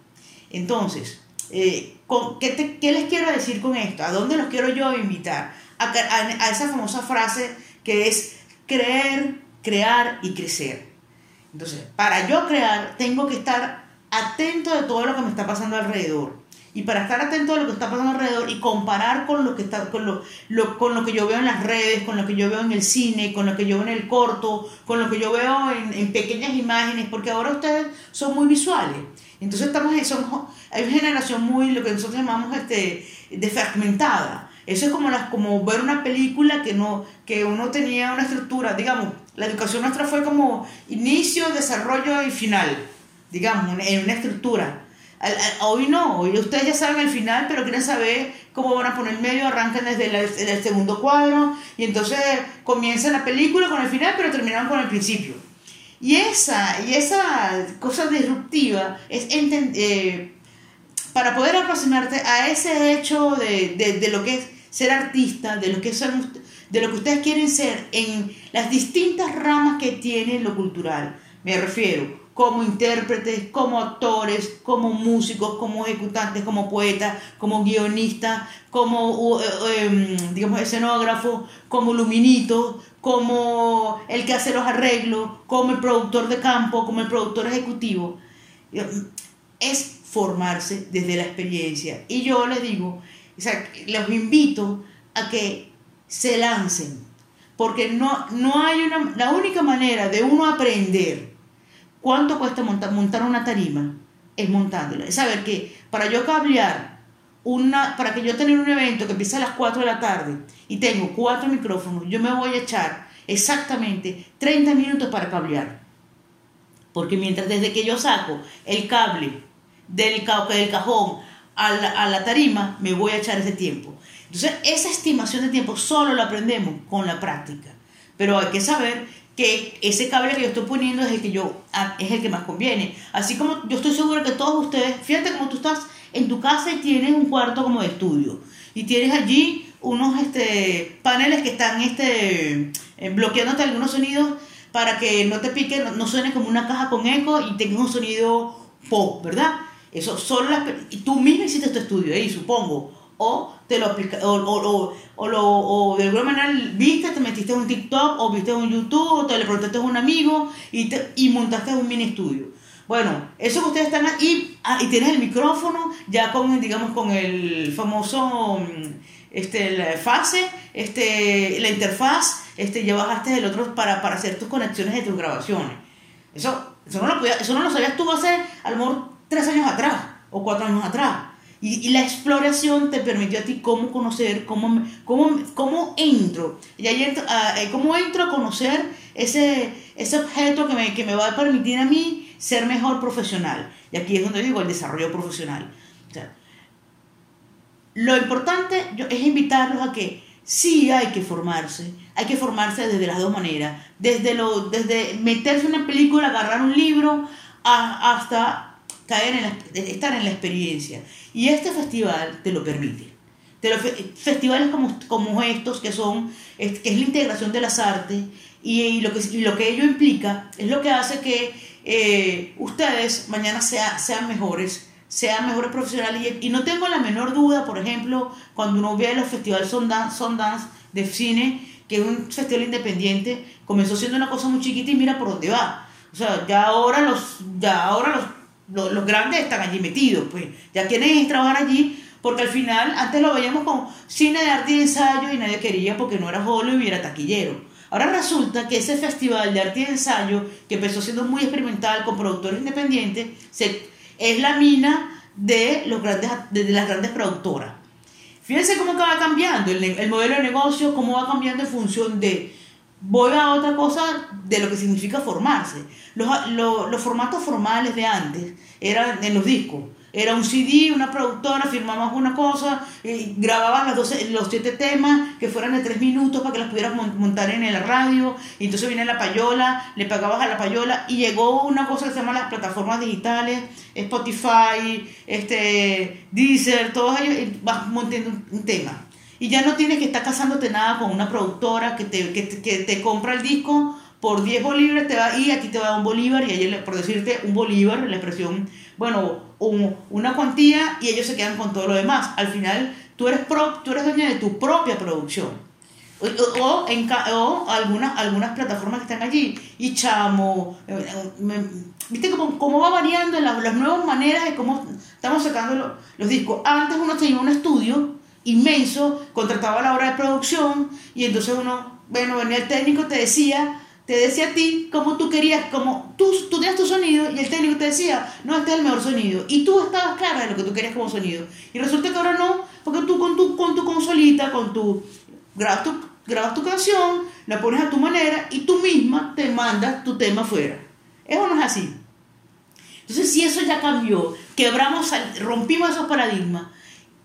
Entonces, eh, ¿qué, ¿qué, les quiero decir con esto? ¿A dónde los quiero yo invitar? A, a, a esa famosa frase que es creer, crear y crecer. Entonces, para yo crear, tengo que estar atento de todo lo que me está pasando alrededor. Y para estar atento a lo que está pasando alrededor y comparar con lo que está con lo, con lo que yo veo en las redes, con lo que yo veo en el cine, con lo que yo veo en el corto, con lo que yo veo en, en pequeñas imágenes, porque ahora ustedes son muy visuales. Entonces estamos son, hay una generación muy, lo que nosotros llamamos este, defragmentada. Eso es como, las, como ver una película que, no, que uno tenía una estructura, digamos, la educación nuestra fue como inicio, desarrollo y final, digamos, en una estructura. Hoy no, hoy ustedes ya saben el final, pero quieren saber cómo van a poner medio, arrancan desde el, segundo cuadro y entonces comienza la película con el final, pero terminan con el principio. Y esa, y esa cosa disruptiva es eh, para poder aproximarte a ese hecho de, de, de, lo que es ser artista, de lo que son, de lo que ustedes quieren ser en las distintas ramas que tiene lo cultural. Me refiero como intérpretes, como actores, como músicos, como ejecutantes, como poetas, como guionistas, como eh, em, digamos escenógrafo, como luminito, como el que hace los arreglos, como el productor de campo, como el productor ejecutivo. Es formarse desde la experiencia. Y yo les digo, o sea, los invito a que se lancen, porque no, no hay una, la única manera de uno aprender ¿Cuánto cuesta montar, una tarima? Es montándola. Es saber que para yo cablear, una, para que yo tener un evento que empieza a las 4 de la tarde y tengo cuatro micrófonos, yo me voy a echar exactamente 30 minutos para cablear. Porque mientras desde que yo saco el cable del, del cajón a la, a la tarima, me voy a echar ese tiempo. Entonces, esa estimación de tiempo solo la aprendemos con la práctica. Pero hay que saber que ese cable que yo estoy poniendo es el que yo ah, es el que más conviene. Así como yo estoy seguro que todos ustedes, fíjate como tú estás en tu casa y tienes un cuarto como de estudio y tienes allí unos este, paneles que están este, eh, bloqueándote algunos sonidos para que no te pique, no, suene como una caja con eco y tengas un sonido pop, ¿verdad? Eso solo las, tú mismo hiciste tu estudio ahí, supongo. O te lo o, o, lo, o de alguna manera viste, te metiste en un TikTok o viste un YouTube o te le preguntaste a un amigo y, te, y montaste un mini estudio. Bueno, eso que ustedes están ahí ah, y tienes el micrófono ya con, digamos, con el famoso este, la fase, este, la interfaz, este, ya bajaste el otro para, para hacer tus conexiones de tus grabaciones. Eso, eso, no lo podía, eso no lo sabías tú hace a lo mejor tres años atrás o cuatro años atrás. Y, la exploración te permitió a ti cómo conocer, cómo, cómo, cómo entro. Y ahí entro, ah, eh, cómo entro a conocer ese, ese objeto que me, que me va a permitir a mí ser mejor profesional. Y aquí es donde digo el desarrollo profesional. lo importante es invitarlos a que sí hay que formarse. Hay que formarse desde las dos maneras. Desde, lo, desde meterse en una película, agarrar un libro, hasta caer en estar en la experiencia. Y este festival te lo permite. festivales como, como estos, que, son, que es la integración de las artes, y, lo, que, lo que ello implica, es lo que hace que eh, ustedes mañana sea, sean mejores, sean mejores profesionales. Y, no tengo la menor duda, por ejemplo, cuando uno ve los festivales Sundance, Sundance de cine, que es un festival independiente, comenzó siendo una cosa muy chiquita y mira por dónde va. O sea, ya ahora los, ya ahora los los, grandes están allí metidos, pues ya quieren trabajar allí, porque al final antes lo veíamos con cine de arte y ensayo y nadie quería porque no era Hollywood y era taquillero. Ahora resulta que ese festival de arte y ensayo, que empezó siendo muy experimental con productores independientes, se, es la mina de, los grandes, de, las grandes productoras. Fíjense cómo va cambiando el modelo de negocio, cómo va cambiando en función de voy a otra cosa de lo que significa formarse. Los, los, formatos formales de antes eran en los discos. Era un CD, una productora, firmabas una cosa, y grababas las 12, los siete temas que fueran de tres minutos para que las pudieras montar en la radio. Y entonces viene la payola, le pagabas a la payola y llegó una cosa que se llama las plataformas digitales, Spotify, este, Deezer, todos ellos, y vas montando un tema. Y ya no tienes que estar casándote nada con una productora que te, que que te compra el disco por 10 bolívares te va, y aquí te va un bolívar, y ellos, por decirte un bolívar, la expresión, bueno, una cuantía, y ellos se quedan con todo lo demás. Al final, tú eres, pro, tú eres dueña de tu propia producción. O, en, o algunas, algunas plataformas que están allí, y chamo, eh, ¿viste cómo, cómo va variando las, las, nuevas maneras de cómo estamos sacando los, los discos? Antes uno tenía un estudio inmenso, contrataba la hora de producción, y entonces uno, bueno, venía el técnico, te decía, te decía a ti como tú querías, como tú, tú tenías tu sonido y el técnico te decía, no, este es el mejor sonido. Y tú estabas clara de lo que tú querías como sonido. Y resulta que ahora no, porque tú con tu, con tu consolita, con tu grabas, tu, grabas tu canción, la pones a tu manera y tú misma te mandas tu tema afuera. Eso no es así. Entonces, si eso ya cambió, quebramos, rompimos esos paradigmas,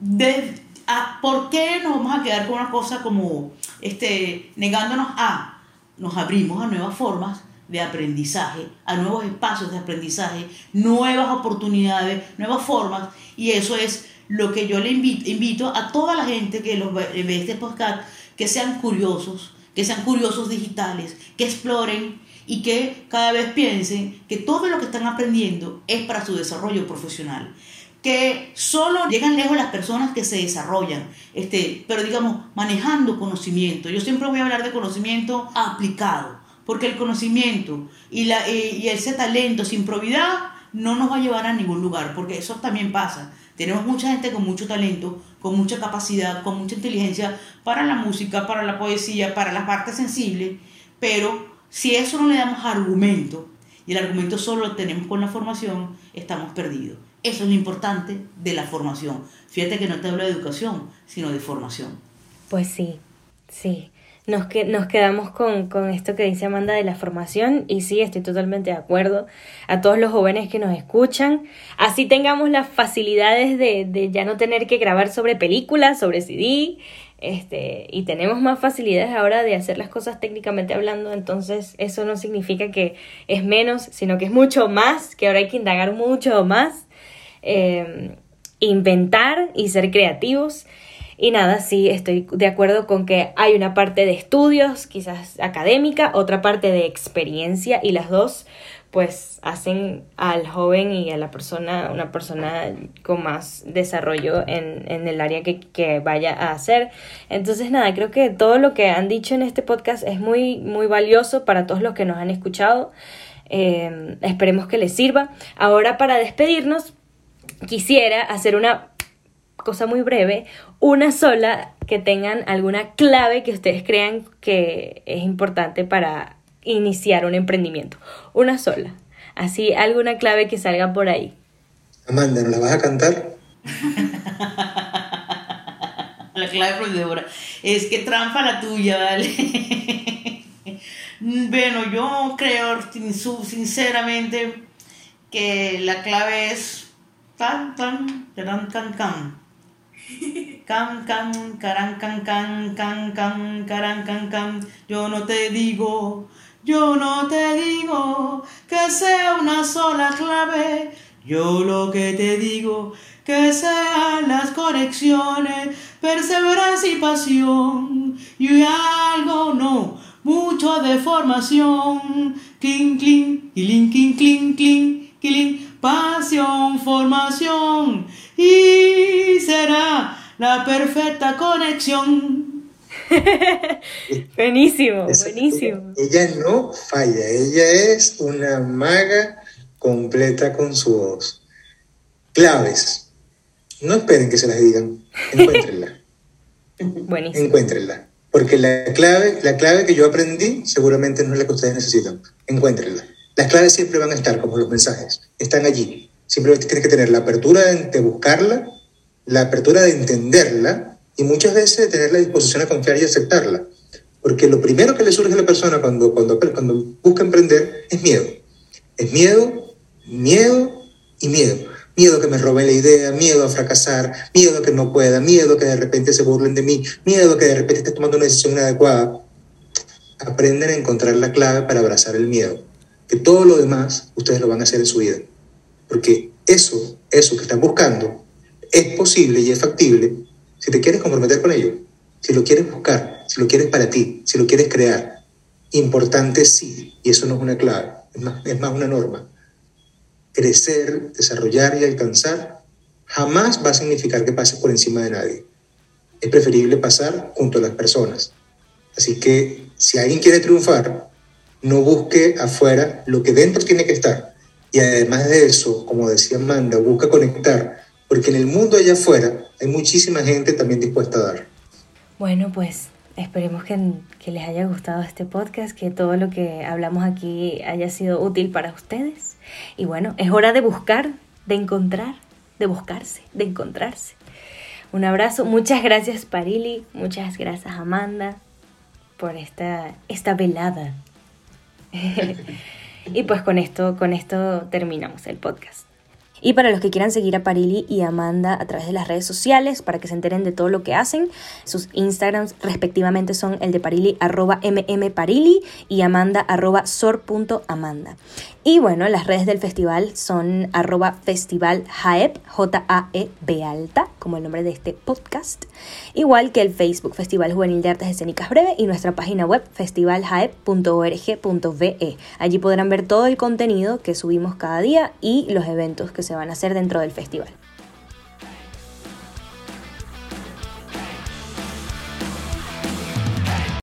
de, a, ¿por qué nos vamos a quedar con una cosa como este, negándonos a nos abrimos a nuevas formas de aprendizaje, a nuevos espacios de aprendizaje, nuevas oportunidades, nuevas formas. Y eso es lo que yo le invito, invito a toda la gente que los ve, este podcast, que sean curiosos, que sean curiosos digitales, que exploren y que cada vez piensen que todo lo que están aprendiendo es para su desarrollo profesional que solo llegan lejos las personas que se desarrollan, este, pero digamos, manejando conocimiento. Yo siempre voy a hablar de conocimiento aplicado, porque el conocimiento y, la, y ese talento sin probidad no nos va a llevar a ningún lugar, porque eso también pasa. Tenemos mucha gente con mucho talento, con mucha capacidad, con mucha inteligencia para la música, para la poesía, para la parte sensible, pero si eso no le damos argumento, y el argumento solo lo tenemos con la formación, estamos perdidos. Eso es lo importante de la formación. Fíjate que no te hablo de educación, sino de formación. Pues sí, sí. Nos, que, nos quedamos con, con, esto que dice Amanda de la formación y sí, estoy totalmente de acuerdo. A todos los jóvenes que nos escuchan, así tengamos las facilidades de, de ya no tener que grabar sobre películas, sobre CD, este, y tenemos más facilidades ahora de hacer las cosas técnicamente hablando, entonces eso no significa que es menos, sino que es mucho más, que ahora hay que indagar mucho más Em, inventar y ser creativos. Y nada, sí, estoy de acuerdo con que hay una parte de estudios, quizás académica, otra parte de experiencia y las dos pues hacen al joven y a la persona una persona con más desarrollo en, en el área que, que, vaya a hacer. Entonces nada, creo que todo lo que han dicho en este podcast es muy, muy valioso para todos los que nos han escuchado. Em, esperemos que les sirva. Ahora para despedirnos, quisiera hacer una cosa muy breve, una sola que tengan alguna clave que ustedes crean que es importante para iniciar un emprendimiento. Una sola. Así, alguna clave que salga por ahí. Amanda, ¿no la vas a cantar? la clave prohibidora. Es que trampa la tuya, ¿vale? bueno, yo creo sinceramente que la clave es Tan, tan, can, can, can. Can, can, caran, can, can, can, can, caran, can, can. Yo no te digo, yo no te digo que sea una sola clave. Yo lo que te digo que sean las conexiones, perseverancia y pasión. Y algo no, mucho de formación. Cling, cling, cling, cling, cling, cling, cling pasión, formación y será la perfecta conexión. buenísimo, buenísimo. Ella, no falla, ella es una maga completa con su voz. Claves. No esperen que se las digan, encuéntrenla. buenísimo. Encuéntrenla. Porque la clave, la clave que yo aprendí seguramente no es la que ustedes necesitan. Encuéntrenla. Las claves siempre van a estar como los mensajes, están allí. Simplemente tienes que tener la apertura de, buscarla, la apertura de entenderla y muchas veces tener la disposición a confiar y aceptarla. Porque lo primero que le surge a la persona cuando, cuando, cuando busca emprender es miedo. Es miedo, miedo y miedo. miedo que me roben la idea, miedo a fracasar, miedo que no pueda, miedo que de repente se burlen de mí, miedo que de repente esté tomando una decisión inadecuada. Aprenden a encontrar la clave para abrazar el miedo, que todo lo demás ustedes lo van a hacer en su vida. Porque eso, eso que están buscando, es posible y es factible si te quieres comprometer con ello, si lo quieres buscar, si lo quieres para ti, si lo quieres crear. Importante sí, y eso no es una clave, es más, es más una norma. Crecer, desarrollar y alcanzar jamás va a significar que pases por encima de nadie. Es preferible pasar junto a las personas. Así que si alguien quiere triunfar, no busque afuera lo que dentro tiene que estar. Y además de eso, como decía Amanda, busca conectar, porque en el mundo allá afuera hay muchísima gente también dispuesta a dar. Bueno, pues esperemos que, que, les haya gustado este podcast, que todo lo que hablamos aquí haya sido útil para ustedes. Y bueno, es hora de buscar, de encontrar, de buscarse, de encontrarse. Un abrazo, muchas gracias Parili, muchas gracias Amanda por esta, esta velada. y pues con esto, con esto terminamos el podcast. Y para los que quieran seguir a Parili y Amanda a través de las redes sociales para que se enteren de todo lo que hacen, sus Instagrams respectivamente son el de Parili arroba mmparili y Amanda arroba sor.amanda. Y bueno, las redes del festival son arroba festival Jaeb, J-A-E-B alta, como el nombre de este podcast. Igual que el Facebook Festival Juvenil de Artes Escénicas Breve y nuestra página web festivaljaeb.org.ve. Allí podrán ver todo el contenido que subimos cada día y los eventos que se van a hacer dentro del festival.